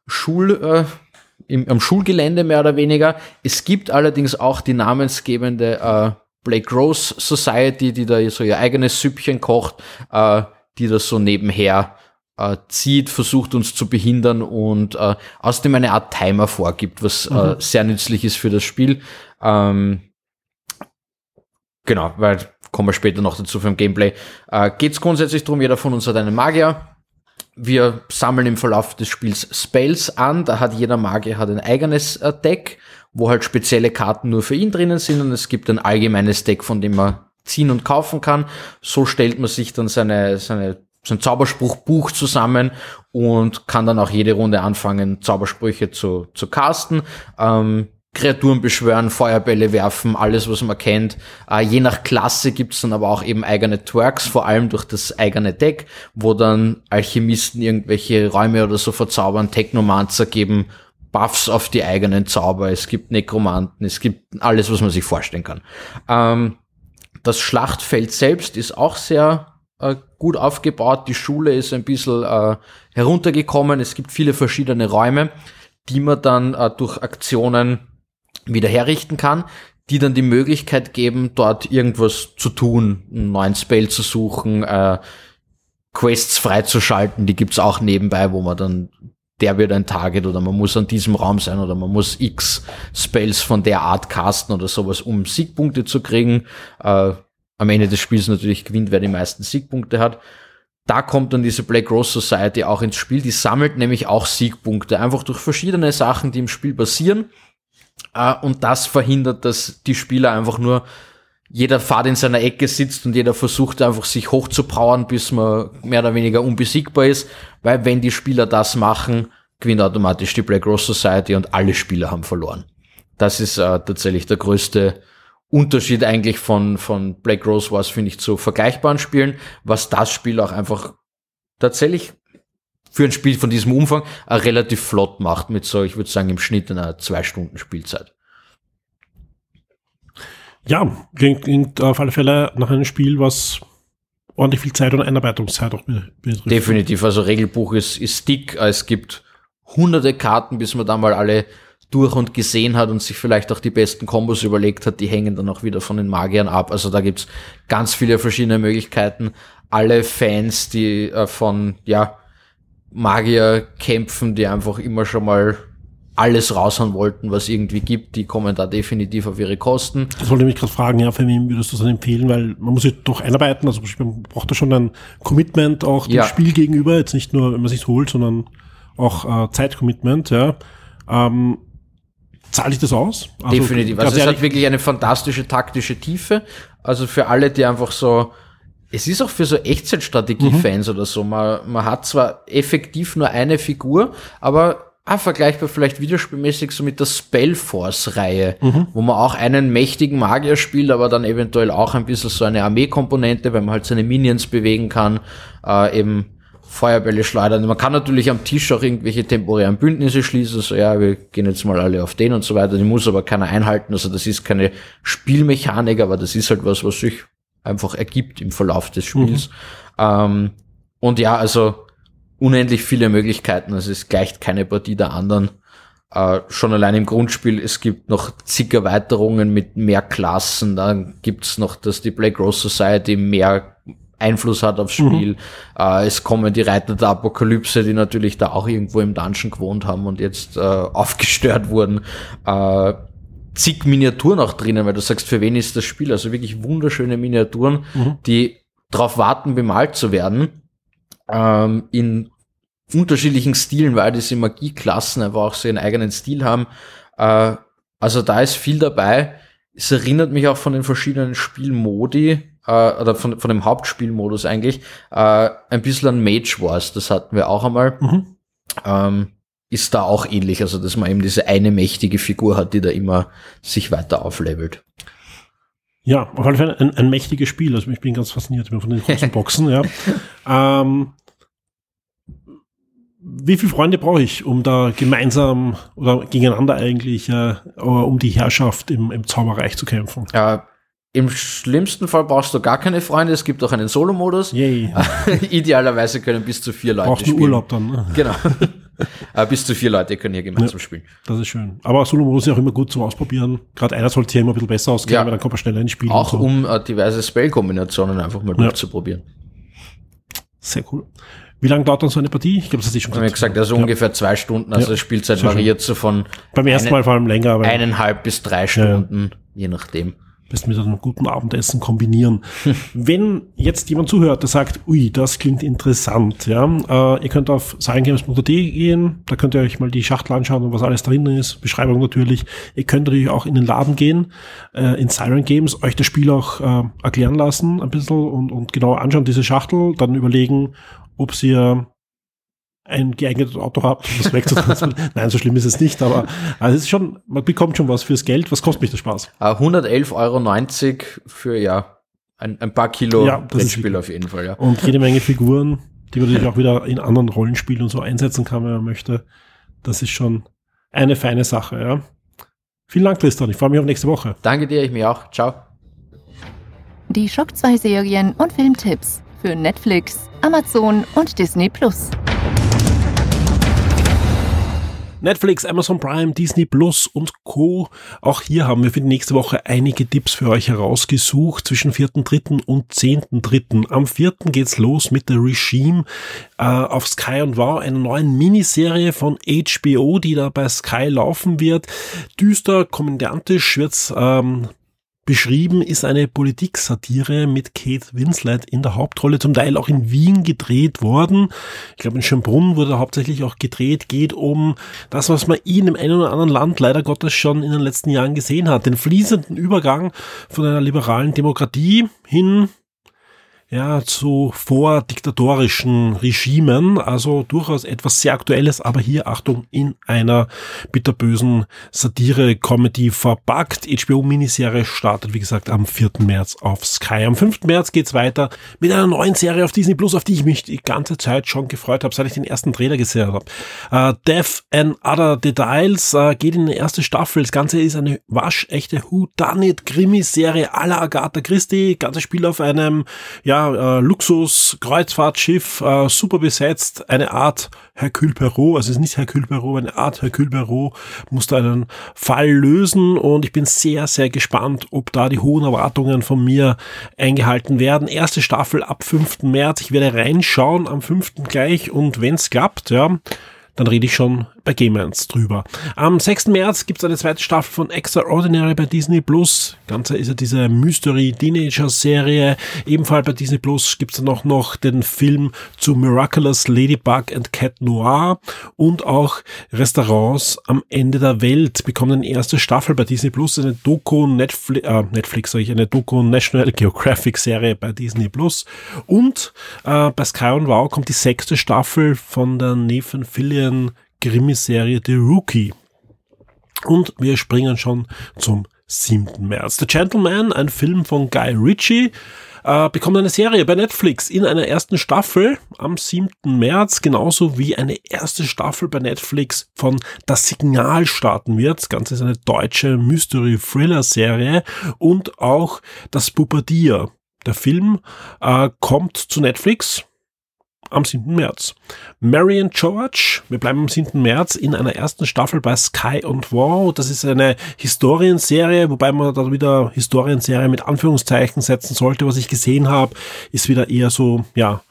Schul, äh, im, am Schulgelände mehr oder weniger. Es gibt allerdings auch die namensgebende äh, Blake Rose Society, die da so ihr eigenes Süppchen kocht, äh, die das so nebenher äh, zieht, versucht uns zu behindern und äh, außerdem eine Art Timer vorgibt, was äh, sehr nützlich ist für das Spiel. Ähm, genau, weil kommen wir später noch dazu vom Gameplay. Äh, Geht es grundsätzlich darum, jeder von uns hat einen Magier. Wir sammeln im Verlauf des Spiels Spells an. Da hat jeder Magier hat ein eigenes äh, Deck, wo halt spezielle Karten nur für ihn drinnen sind. Und es gibt ein allgemeines Deck, von dem man ziehen und kaufen kann. So stellt man sich dann seine, seine, sein Zauberspruchbuch zusammen und kann dann auch jede Runde anfangen, Zaubersprüche zu, zu casten. Ähm, Kreaturen beschwören, Feuerbälle werfen, alles, was man kennt. Äh, je nach Klasse gibt's dann aber auch eben eigene Twerks, vor allem durch das eigene Deck, wo dann Alchemisten irgendwelche Räume oder so verzaubern, Technomancer geben Buffs auf die eigenen Zauber, es gibt Nekromanten, es gibt alles, was man sich vorstellen kann. Ähm, das Schlachtfeld selbst ist auch sehr äh, gut aufgebaut, die Schule ist ein bisschen äh, heruntergekommen, es gibt viele verschiedene Räume, die man dann äh, durch Aktionen wieder herrichten kann, die dann die Möglichkeit geben, dort irgendwas zu tun, einen neuen Spell zu suchen, äh, Quests freizuschalten, die gibt's auch nebenbei, wo man dann, der wird ein Target oder man muss an diesem Raum sein oder man muss X Spells von der Art casten oder sowas, um Siegpunkte zu kriegen. Äh, am Ende des Spiels natürlich gewinnt, wer die meisten Siegpunkte hat. Da kommt dann diese Black Rose Society auch ins Spiel. Die sammelt nämlich auch Siegpunkte, einfach durch verschiedene Sachen, die im Spiel passieren. Äh, und das verhindert, dass die Spieler einfach nur jeder Fahrt in seiner Ecke sitzt und jeder versucht einfach sich hochzupowern, bis man mehr oder weniger unbesiegbar ist, weil wenn die Spieler das machen, gewinnt automatisch die Black Rose Society und alle Spieler haben verloren. Das ist äh, tatsächlich der größte Unterschied eigentlich von, von Black Rose Wars, finde ich, zu vergleichbaren Spielen, was das Spiel auch einfach tatsächlich für ein Spiel von diesem Umfang relativ flott macht, mit so, ich würde sagen, im Schnitt einer zwei Stunden Spielzeit. Ja, klingt, klingt auf alle Fälle nach einem Spiel, was ordentlich viel Zeit und Einarbeitungszeit auch betrifft. Definitiv, also Regelbuch ist, ist dick, es gibt hunderte Karten, bis man da mal alle durch und gesehen hat und sich vielleicht auch die besten Kombos überlegt hat, die hängen dann auch wieder von den Magiern ab. Also da gibt's ganz viele verschiedene Möglichkeiten. Alle Fans, die äh, von ja, Magier kämpfen, die einfach immer schon mal alles raushauen wollten, was irgendwie gibt, die kommen da definitiv auf ihre Kosten. Das wollte ich mich gerade fragen, ja, für wen würdest du das dann empfehlen? Weil man muss sich doch einarbeiten, also man braucht da schon ein Commitment auch dem ja. Spiel gegenüber, jetzt nicht nur, wenn man sich holt, sondern auch äh, Zeitcommitment, ja. Ähm, zahle ich das aus? Also, definitiv. Also es hat wirklich eine fantastische taktische Tiefe. Also für alle, die einfach so es ist auch für so Echtzeitstrategie-Fans mhm. oder so. Man, man hat zwar effektiv nur eine Figur, aber ah, vergleichbar vielleicht videospielmäßig so mit der Spellforce-Reihe, mhm. wo man auch einen mächtigen Magier spielt, aber dann eventuell auch ein bisschen so eine Armeekomponente, weil man halt seine Minions bewegen kann, äh, eben Feuerbälle schleudern. Man kann natürlich am Tisch auch irgendwelche temporären Bündnisse schließen, so ja, wir gehen jetzt mal alle auf den und so weiter. Die muss aber keiner einhalten. Also das ist keine Spielmechanik, aber das ist halt was, was sich einfach ergibt im Verlauf des Spiels. Mhm. Ähm, und ja, also unendlich viele Möglichkeiten. Also es gleicht keine Partie der anderen. Äh, schon allein im Grundspiel, es gibt noch zig Erweiterungen mit mehr Klassen. Dann gibt's noch, dass die Black Rose Society mehr Einfluss hat aufs mhm. Spiel. Mhm. Äh, es kommen die Reiter der Apokalypse, die natürlich da auch irgendwo im Dungeon gewohnt haben und jetzt äh, aufgestört wurden. Äh, zig Miniaturen auch drinnen, weil du sagst, für wen ist das Spiel? Also wirklich wunderschöne Miniaturen, mhm. die darauf warten, bemalt zu werden. Ähm, in unterschiedlichen Stilen, weil diese Magieklassen einfach auch so ihren eigenen Stil haben. Äh, also da ist viel dabei. Es erinnert mich auch von den verschiedenen Spielmodi, äh, oder von, von dem Hauptspielmodus eigentlich, äh, ein bisschen an Mage Wars. Das hatten wir auch einmal. Mhm. Ähm, ist da auch ähnlich, also dass man eben diese eine mächtige Figur hat, die da immer sich weiter auflevelt. Ja, auf jeden Fall ein, ein mächtiges Spiel. Also ich bin ganz fasziniert von den großen Boxen, ja. Ähm, wie viele Freunde brauche ich, um da gemeinsam oder gegeneinander eigentlich äh, um die Herrschaft im, im Zauberreich zu kämpfen? Ja, im schlimmsten Fall brauchst du gar keine Freunde. Es gibt auch einen Solo-Modus. Idealerweise können bis zu vier Leute Braucht spielen. Urlaub dann. Ne? Genau. bis zu vier Leute können hier gemeinsam ja, spielen. Das ist schön. Aber Solo-Modus ist ja auch immer gut zum Ausprobieren. Gerade einer sollte hier immer ein bisschen besser ausgehen, ja. weil dann kommt man schneller ins Spiel. Auch so. um äh, diverse Spell-Kombinationen einfach mal ja. durchzuprobieren. Sehr cool. Wie lange dauert dann so eine Partie? Ich glaube, das ist schon gesagt. gesagt, also ja. ungefähr zwei Stunden. Also ja. Spielzeit variiert so von beim ersten Mal vor allem länger, aber eineinhalb bis drei Stunden, je nachdem. Besten mit einem guten Abendessen kombinieren. Wenn jetzt jemand zuhört, der sagt, ui, das klingt interessant, ja, äh, ihr könnt auf sirengames.at gehen, da könnt ihr euch mal die Schachtel anschauen und was alles drin ist, Beschreibung natürlich. Ihr könnt natürlich auch in den Laden gehen, äh, in Siren Games, euch das Spiel auch äh, erklären lassen ein bisschen und, und genau anschauen diese Schachtel, dann überlegen, ob ihr ein geeignetes Auto habt, um das wegzutransportieren. Nein, so schlimm ist es nicht, aber also es ist schon, man bekommt schon was fürs Geld. Was kostet mich der Spaß? 111,90 Euro für ja ein, ein paar Kilo ja, Brettspiel auf jeden Fall. Ja. Und jede Menge Figuren, die man natürlich auch wieder in anderen Rollenspielen und so einsetzen kann, wenn man möchte. Das ist schon eine feine Sache. Ja. Vielen Dank, Tristan. Ich freue mich auf nächste Woche. Danke dir, ich mir auch. Ciao. Die Schock 2 Serien und Filmtipps für Netflix, Amazon und Disney Plus. Netflix, Amazon Prime, Disney Plus und Co. Auch hier haben wir für die nächste Woche einige Tipps für euch herausgesucht zwischen 4.3. und 10.3. Am 4. geht's los mit der Regime äh, auf Sky und Wow, einer neuen Miniserie von HBO, die da bei Sky laufen wird. Düster, kommandantisch wird's ähm, beschrieben ist eine Politiksatire mit Kate Winslet in der Hauptrolle, zum Teil auch in Wien gedreht worden. Ich glaube, in Schönbrunn wurde hauptsächlich auch gedreht, geht um das, was man in dem einen oder anderen Land leider Gottes schon in den letzten Jahren gesehen hat. Den fließenden Übergang von einer liberalen Demokratie hin ja, zu vordiktatorischen Regimen, also durchaus etwas sehr Aktuelles, aber hier, Achtung, in einer bitterbösen Satire-Comedy verpackt. HBO-Miniserie startet, wie gesagt, am 4. März auf Sky. Am 5. März geht's weiter mit einer neuen Serie auf Disney Plus, auf die ich mich die ganze Zeit schon gefreut habe, seit ich den ersten Trailer gesehen habe. Uh, Death and Other Details uh, geht in die erste Staffel. Das Ganze ist eine waschechte Who-Done-It-Krimiserie aller Agatha Christie. Ganze Spiel auf einem, ja, äh, Luxus-Kreuzfahrtschiff, äh, super besetzt, eine Art Hercule Perot, also es ist nicht Hercule Perot, eine Art Hercule Perot, musste einen Fall lösen und ich bin sehr, sehr gespannt, ob da die hohen Erwartungen von mir eingehalten werden. Erste Staffel ab 5. März, ich werde reinschauen am 5. gleich und wenn es klappt, ja, dann rede ich schon bei Gamers drüber. Am 6. März gibt es eine zweite Staffel von Extraordinary bei Disney Plus. Ganze ist ja diese Mystery Teenager Serie. Ebenfalls bei Disney Plus gibt es dann auch noch den Film zu Miraculous Ladybug and Cat Noir und auch Restaurants am Ende der Welt bekommen eine erste Staffel bei Disney Plus. Eine Doku Netflix, äh, Netflix sage ich, eine Doku National Geographic Serie bei Disney Plus. Und äh, bei Sky und Wow kommt die sechste Staffel von der Nathan Fillion Krimiserie The Rookie. Und wir springen schon zum 7. März. The Gentleman, ein Film von Guy Ritchie, äh, bekommt eine Serie bei Netflix in einer ersten Staffel am 7. März, genauso wie eine erste Staffel bei Netflix von Das Signal starten wird. Das Ganze ist eine deutsche Mystery-Thriller-Serie und auch Das Pubertier. Der Film äh, kommt zu Netflix am 7. März. Marion George, wir bleiben am 7. März in einer ersten Staffel bei Sky und Wow. Das ist eine Historienserie, wobei man da wieder Historienserie mit Anführungszeichen setzen sollte. Was ich gesehen habe, ist wieder eher so, ja,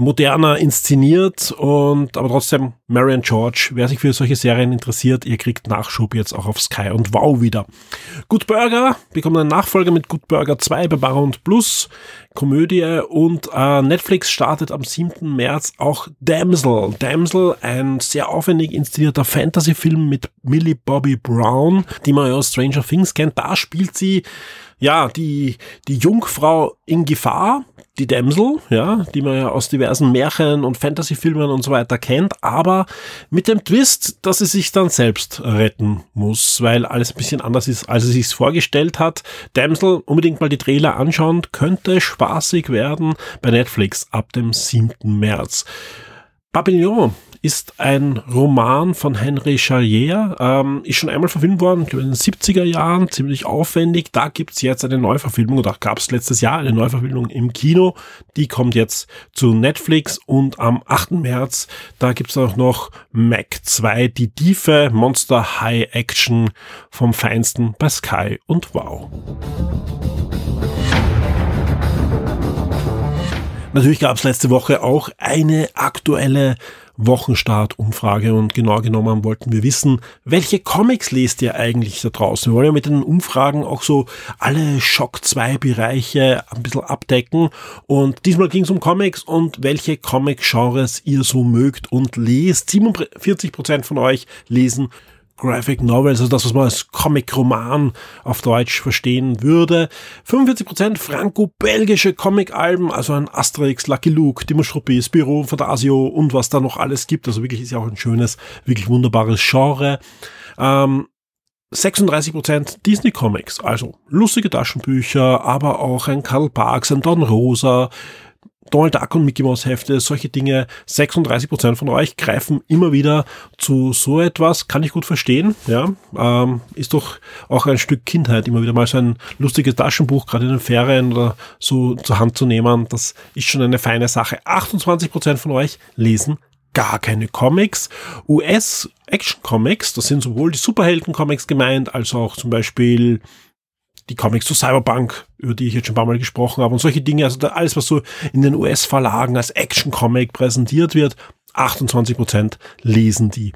moderner inszeniert und aber trotzdem Marion George. Wer sich für solche Serien interessiert, ihr kriegt Nachschub jetzt auch auf Sky und Wow wieder. Good Burger bekommt einen Nachfolger mit Good Burger 2 bei Paramount Plus. Komödie und äh, Netflix startet am 7. März auch Damsel. Damsel, ein sehr aufwendig inszenierter Fantasy-Film mit Millie Bobby Brown, die man ja aus Stranger Things kennt. Da spielt sie ja, die, die Jungfrau in Gefahr, die Damsel, ja, die man ja aus diversen Märchen und Fantasyfilmen und so weiter kennt, aber mit dem Twist, dass sie sich dann selbst retten muss, weil alles ein bisschen anders ist, als sie sich vorgestellt hat. Damsel, unbedingt mal die Trailer anschauen, könnte spaßig werden bei Netflix ab dem 7. März. Papillon ist ein Roman von Henry Charrier, ähm, ist schon einmal verfilmt worden, in den 70er Jahren, ziemlich aufwendig. Da gibt's jetzt eine Neuverfilmung, oder gab es letztes Jahr eine Neuverfilmung im Kino. Die kommt jetzt zu Netflix und am 8. März, da gibt's auch noch Mac 2, die tiefe Monster High Action vom Feinsten bei Sky und Wow. Natürlich gab es letzte Woche auch eine aktuelle Wochenstart-Umfrage und genau genommen wollten wir wissen, welche Comics lest ihr eigentlich da draußen? Wir wollen ja mit den Umfragen auch so alle Schock 2 Bereiche ein bisschen abdecken und diesmal ging es um Comics und welche Comic-Genres ihr so mögt und lest. 47% von euch lesen Graphic Novels, also das, was man als Comic-Roman auf Deutsch verstehen würde. 45% franco-belgische Comic-Alben, also ein Asterix, Lucky Luke, Dimostruppi, Spiro, Fantasio und was da noch alles gibt. Also wirklich ist ja auch ein schönes, wirklich wunderbares Genre. Ähm, 36% Disney Comics, also lustige Taschenbücher, aber auch ein Karl Barks, ein Don Rosa, Donald Duck und Mickey Mouse Hefte, solche Dinge. 36% von euch greifen immer wieder zu so etwas, kann ich gut verstehen, ja. Ähm, ist doch auch ein Stück Kindheit, immer wieder mal so ein lustiges Taschenbuch, gerade in den Ferien oder so zur Hand zu nehmen. Das ist schon eine feine Sache. 28% von euch lesen gar keine Comics. US-Action-Comics, das sind sowohl die Superhelden-Comics gemeint, als auch zum Beispiel die Comics zu Cyberpunk, über die ich jetzt schon ein paar Mal gesprochen habe und solche Dinge, also alles, was so in den US-Verlagen als Action-Comic präsentiert wird, 28% lesen die.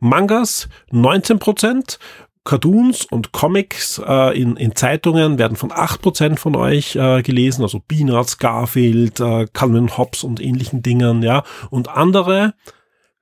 Mangas 19%, Cartoons und Comics äh, in, in Zeitungen werden von 8% von euch äh, gelesen, also Peanuts, Garfield, äh, Calvin Hobbs und ähnlichen Dingen, ja. Und andere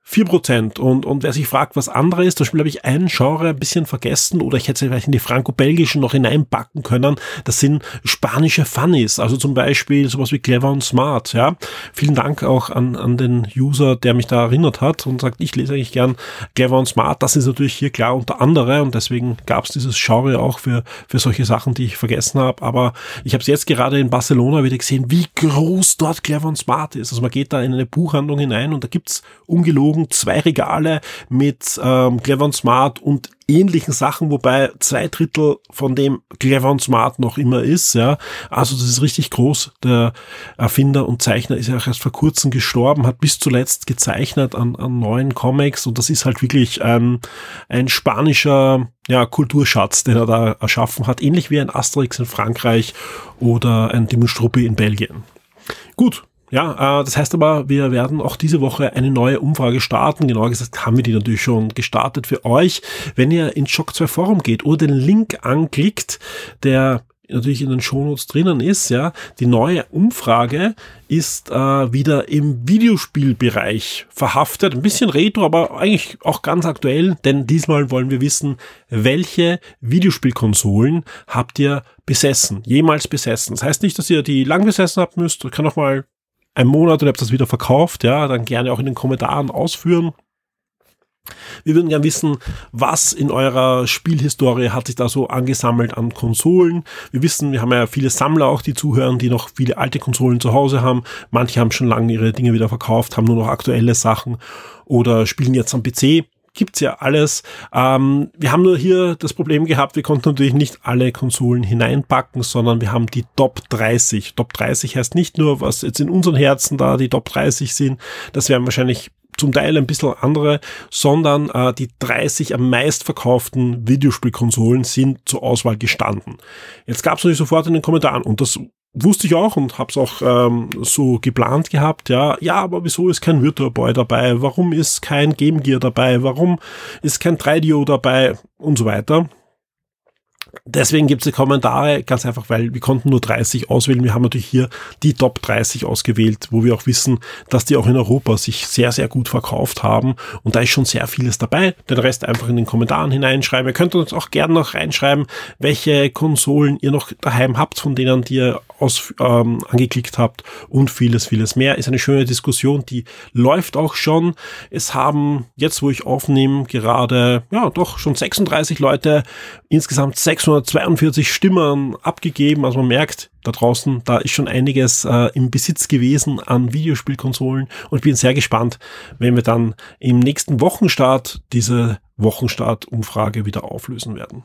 4% und, und wer sich fragt, was andere ist, da habe ich ein Genre ein bisschen vergessen oder ich hätte es vielleicht in die franco-belgischen noch hineinpacken können. Das sind spanische Funnies, also zum Beispiel sowas wie Clever und Smart, ja. Vielen Dank auch an, an den User, der mich da erinnert hat und sagt, ich lese eigentlich gern Clever und Smart. Das ist natürlich hier klar unter andere und deswegen gab es dieses Genre auch für, für solche Sachen, die ich vergessen habe. Aber ich habe es jetzt gerade in Barcelona wieder gesehen, wie groß dort Clever und Smart ist. Also man geht da in eine Buchhandlung hinein und da gibt's ungelogen geflogen, zwei Regale mit ähm, Clever und Smart und ähnlichen Sachen, wobei zwei Drittel von dem Clever und Smart noch immer ist, ja. Also das ist richtig groß. Der Erfinder und Zeichner ist ja auch erst vor kurzem gestorben, hat bis zuletzt gezeichnet an, an neuen Comics und das ist halt wirklich ähm, ein spanischer ja, Kulturschatz, den er da erschaffen hat, ähnlich wie ein Asterix in Frankreich oder ein Dimenstruppi in Belgien. Gut, ja, äh, das heißt aber, wir werden auch diese Woche eine neue Umfrage starten. Genauer gesagt haben wir die natürlich schon gestartet für euch. Wenn ihr ins Shock 2 Forum geht oder den Link anklickt, der natürlich in den Shownotes drinnen ist, ja, die neue Umfrage ist äh, wieder im Videospielbereich verhaftet. Ein bisschen retro, aber eigentlich auch ganz aktuell, denn diesmal wollen wir wissen, welche Videospielkonsolen habt ihr besessen, jemals besessen. Das heißt nicht, dass ihr die lang besessen habt müsst, kann auch mal ein Monat und habt das wieder verkauft, ja, dann gerne auch in den Kommentaren ausführen. Wir würden gerne wissen, was in eurer Spielhistorie hat sich da so angesammelt an Konsolen. Wir wissen, wir haben ja viele Sammler auch, die zuhören, die noch viele alte Konsolen zu Hause haben. Manche haben schon lange ihre Dinge wieder verkauft, haben nur noch aktuelle Sachen oder spielen jetzt am PC gibt's ja alles. Ähm, wir haben nur hier das Problem gehabt, wir konnten natürlich nicht alle Konsolen hineinpacken, sondern wir haben die Top 30. Top 30 heißt nicht nur, was jetzt in unseren Herzen da die Top 30 sind, das wären wahrscheinlich zum Teil ein bisschen andere, sondern äh, die 30 am meistverkauften Videospielkonsolen sind zur Auswahl gestanden. Jetzt gab es natürlich sofort in den Kommentaren, und das wusste ich auch und habe es auch ähm, so geplant gehabt, ja, ja, aber wieso ist kein Virtual Boy dabei? Warum ist kein Game Gear dabei? Warum ist kein 3DO dabei? Und so weiter. Deswegen gibt es die Kommentare, ganz einfach, weil wir konnten nur 30 auswählen. Wir haben natürlich hier die Top 30 ausgewählt, wo wir auch wissen, dass die auch in Europa sich sehr, sehr gut verkauft haben. Und da ist schon sehr vieles dabei. Den Rest einfach in den Kommentaren hineinschreiben. Ihr könnt uns auch gerne noch reinschreiben, welche Konsolen ihr noch daheim habt, von denen die ihr aus, ähm, angeklickt habt und vieles, vieles mehr. Ist eine schöne Diskussion, die läuft auch schon. Es haben jetzt, wo ich aufnehme, gerade, ja, doch schon 36 Leute, insgesamt 642 Stimmen abgegeben. Also man merkt, da draußen, da ist schon einiges äh, im Besitz gewesen an Videospielkonsolen und ich bin sehr gespannt, wenn wir dann im nächsten Wochenstart diese Wochenstart-Umfrage wieder auflösen werden.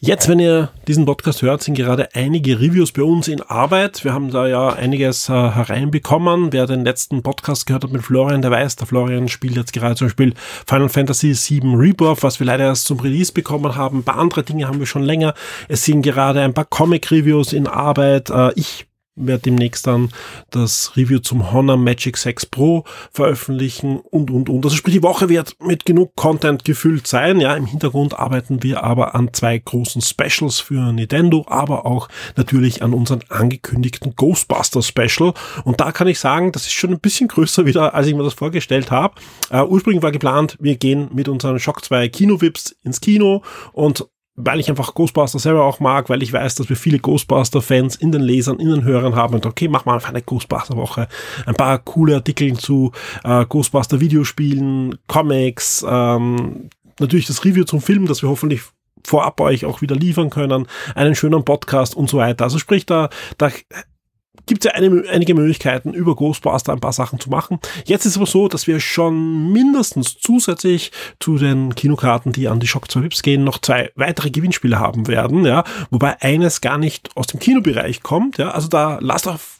Jetzt, wenn ihr diesen Podcast hört, sind gerade einige Reviews bei uns in Arbeit. Wir haben da ja einiges äh, hereinbekommen. Wer den letzten Podcast gehört hat mit Florian, der weiß, der Florian spielt jetzt gerade zum Beispiel Final Fantasy VII Rebirth, was wir leider erst zum Release bekommen haben. Ein paar andere Dinge haben wir schon länger. Es sind gerade ein paar Comic-Reviews in Arbeit. Äh, ich werde demnächst dann das Review zum Honor Magic 6 Pro veröffentlichen und, und, und. Also sprich, die Woche wird mit genug Content gefüllt sein. Ja, im Hintergrund arbeiten wir aber an zwei großen Specials für Nintendo, aber auch natürlich an unseren angekündigten Ghostbuster Special. Und da kann ich sagen, das ist schon ein bisschen größer wieder, als ich mir das vorgestellt habe. Uh, ursprünglich war geplant, wir gehen mit unseren Shock 2 Kino-Vips ins Kino und weil ich einfach Ghostbuster selber auch mag, weil ich weiß, dass wir viele Ghostbuster-Fans in den Lesern, in den Hörern haben und okay, mach mal einfach eine Ghostbuster-Woche. Ein paar coole Artikel zu äh, Ghostbuster-Videospielen, Comics, ähm, natürlich das Review zum Film, das wir hoffentlich vorab euch auch wieder liefern können, einen schönen Podcast und so weiter. Also sprich, da, da gibt es ja eine, einige Möglichkeiten, über Ghostbuster ein paar Sachen zu machen. Jetzt ist es aber so, dass wir schon mindestens zusätzlich zu den Kinokarten, die an die Shock 2 Vips gehen, noch zwei weitere Gewinnspiele haben werden, ja, wobei eines gar nicht aus dem Kinobereich kommt, ja, also da lasst auf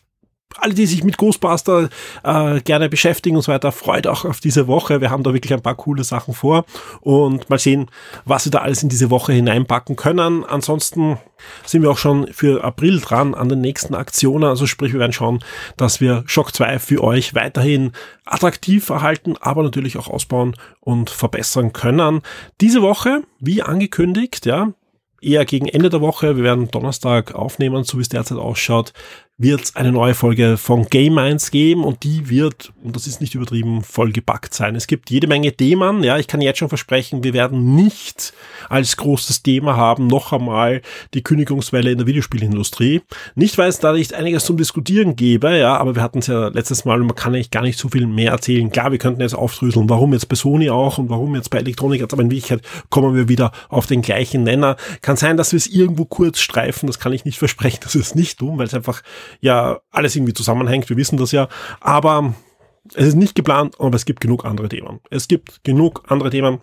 alle, die sich mit Ghostbuster äh, gerne beschäftigen und so weiter, freut auch auf diese Woche. Wir haben da wirklich ein paar coole Sachen vor und mal sehen, was wir da alles in diese Woche hineinpacken können. Ansonsten sind wir auch schon für April dran an den nächsten Aktionen. Also sprich, wir werden schauen, dass wir Shock 2 für euch weiterhin attraktiv erhalten, aber natürlich auch ausbauen und verbessern können. Diese Woche, wie angekündigt, ja, eher gegen Ende der Woche, wir werden Donnerstag aufnehmen, so wie es derzeit ausschaut, wird es eine neue Folge von Game Minds geben und die wird, und das ist nicht übertrieben, vollgepackt sein. Es gibt jede Menge Themen, ja, ich kann jetzt schon versprechen, wir werden nicht als großes Thema haben, noch einmal die Kündigungswelle in der Videospielindustrie. Nicht, weil es da nicht einiges zum Diskutieren gäbe, ja, aber wir hatten es ja letztes Mal und man kann eigentlich gar nicht so viel mehr erzählen. Klar, wir könnten jetzt aufdröseln, warum jetzt bei Sony auch und warum jetzt bei Elektronik, aber in Wirklichkeit kommen wir wieder auf den gleichen Nenner. Kann sein, dass wir es irgendwo kurz streifen, das kann ich nicht versprechen, wir es nicht tun, weil es einfach ja alles irgendwie zusammenhängt, wir wissen das ja, aber es ist nicht geplant, aber es gibt genug andere Themen. Es gibt genug andere Themen.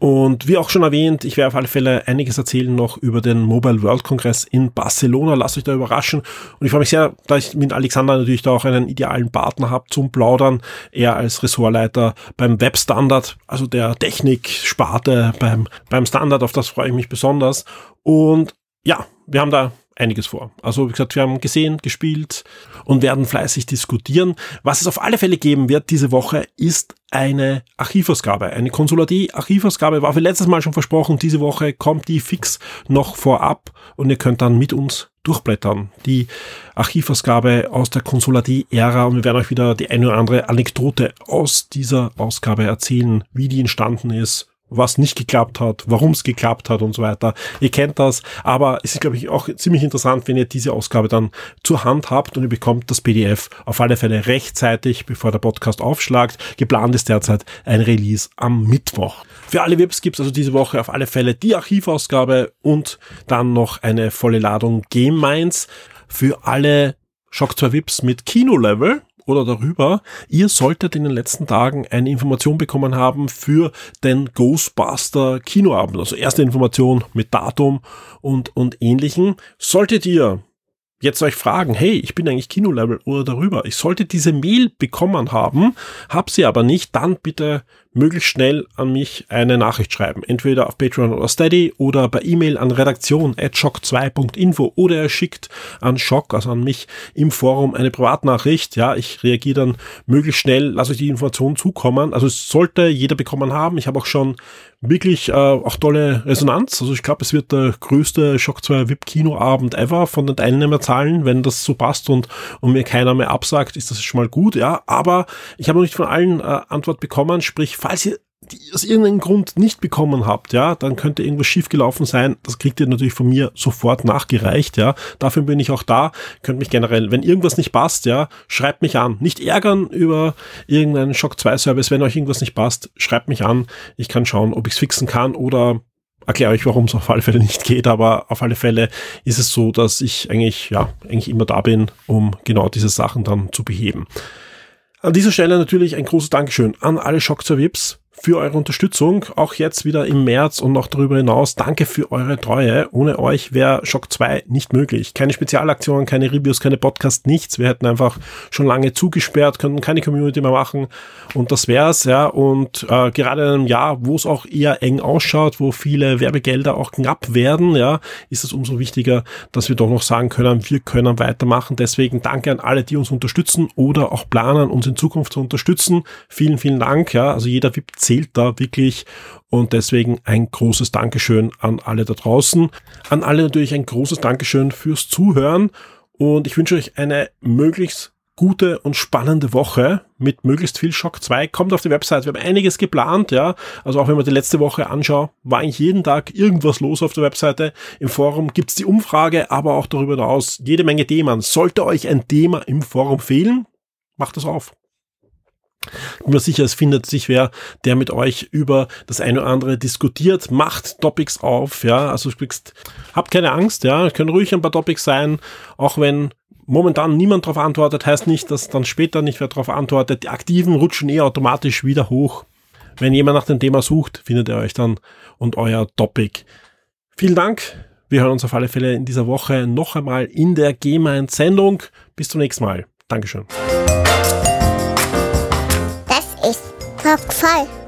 Und wie auch schon erwähnt, ich werde auf alle Fälle einiges erzählen noch über den Mobile World Congress in Barcelona. Lasst euch da überraschen. Und ich freue mich sehr, da ich mit Alexander natürlich da auch einen idealen Partner habe zum Plaudern. Er als Ressortleiter beim Webstandard, also der Techniksparte beim, beim Standard, auf das freue ich mich besonders. Und ja, wir haben da einiges vor. Also wie gesagt, wir haben gesehen, gespielt und werden fleißig diskutieren. Was es auf alle Fälle geben wird diese Woche ist eine Archivausgabe, eine Consular D Archivausgabe war für letztes Mal schon versprochen. Diese Woche kommt die fix noch vorab und ihr könnt dann mit uns durchblättern. Die Archivausgabe aus der Consular D Ära und wir werden euch wieder die eine oder andere Anekdote aus dieser Ausgabe erzählen, wie die entstanden ist, was nicht geklappt hat, warum es geklappt hat und so weiter. Ihr kennt das, aber es ist, glaube ich, auch ziemlich interessant, wenn ihr diese Ausgabe dann zur Hand habt und ihr bekommt das PDF auf alle Fälle rechtzeitig, bevor der Podcast aufschlagt. Geplant ist derzeit ein Release am Mittwoch. Für alle Vips gibt es also diese Woche auf alle Fälle die Archivausgabe und dann noch eine volle Ladung Game Minds für alle Shock 2 Vips mit Kino-Level oder darüber. Ihr solltet in den letzten Tagen eine Information bekommen haben für den Ghostbuster Kinoabend. Also erste Information mit Datum und, und ähnlichen. Solltet ihr jetzt euch fragen, hey, ich bin eigentlich Kinolevel oder darüber. Ich sollte diese Mail bekommen haben, hab sie aber nicht, dann bitte möglichst schnell an mich eine Nachricht schreiben. Entweder auf Patreon oder Steady oder per E-Mail an redaktion at shock2.info oder er schickt an Shock, also an mich im Forum eine Privatnachricht. Ja, ich reagiere dann möglichst schnell, lasse euch die Information zukommen. Also es sollte jeder bekommen haben. Ich habe auch schon wirklich äh, auch tolle Resonanz. Also ich glaube, es wird der größte Shock 2 VIP Kinoabend ever von den Teilnehmerzahlen, wenn das so passt und, und mir keiner mehr absagt, ist das schon mal gut, ja. Aber ich habe noch nicht von allen äh, Antwort bekommen, sprich falls ihr die aus irgendeinem Grund nicht bekommen habt, ja, dann könnte irgendwas schiefgelaufen sein. Das kriegt ihr natürlich von mir sofort nachgereicht, ja. Dafür bin ich auch da. Könnt mich generell, wenn irgendwas nicht passt, ja, schreibt mich an. Nicht ärgern über irgendeinen Shock 2 Service. Wenn euch irgendwas nicht passt, schreibt mich an. Ich kann schauen, ob ich es fixen kann oder erkläre euch, warum es auf alle Fälle nicht geht, aber auf alle Fälle ist es so, dass ich eigentlich, ja, eigentlich immer da bin, um genau diese Sachen dann zu beheben. An dieser Stelle natürlich ein großes Dankeschön an alle 2 Vips für eure Unterstützung, auch jetzt wieder im März und noch darüber hinaus. Danke für eure Treue. Ohne euch wäre Shock 2 nicht möglich. Keine Spezialaktionen, keine Reviews, keine Podcasts, nichts. Wir hätten einfach schon lange zugesperrt, könnten keine Community mehr machen und das wär's, ja. Und äh, gerade in einem Jahr, wo es auch eher eng ausschaut, wo viele Werbegelder auch knapp werden, ja, ist es umso wichtiger, dass wir doch noch sagen können, wir können weitermachen. Deswegen danke an alle, die uns unterstützen oder auch planen, uns in Zukunft zu unterstützen. Vielen, vielen Dank, ja. Also jeder VIP zählt da wirklich und deswegen ein großes Dankeschön an alle da draußen. An alle natürlich ein großes Dankeschön fürs Zuhören und ich wünsche euch eine möglichst gute und spannende Woche mit möglichst viel Schock 2. Kommt auf die Website. Wir haben einiges geplant, ja. Also auch wenn man die letzte Woche anschaut, war eigentlich jeden Tag irgendwas los auf der Webseite. Im Forum gibt's die Umfrage, aber auch darüber hinaus jede Menge Themen. Sollte euch ein Thema im Forum fehlen, macht das auf. Ich bin mir sicher, es findet sich wer, der mit euch über das eine oder andere diskutiert, macht Topics auf, ja, also sprichst, habt keine Angst, ja, können ruhig ein paar Topics sein, auch wenn momentan niemand darauf antwortet, heißt nicht, dass dann später nicht wer darauf antwortet. Die Aktiven rutschen eh automatisch wieder hoch. Wenn jemand nach dem Thema sucht, findet er euch dann und euer Topic. Vielen Dank. Wir hören uns auf alle Fälle in dieser Woche noch einmal in der G-Mind-Sendung. Bis zum nächsten Mal. Dankeschön. Top 5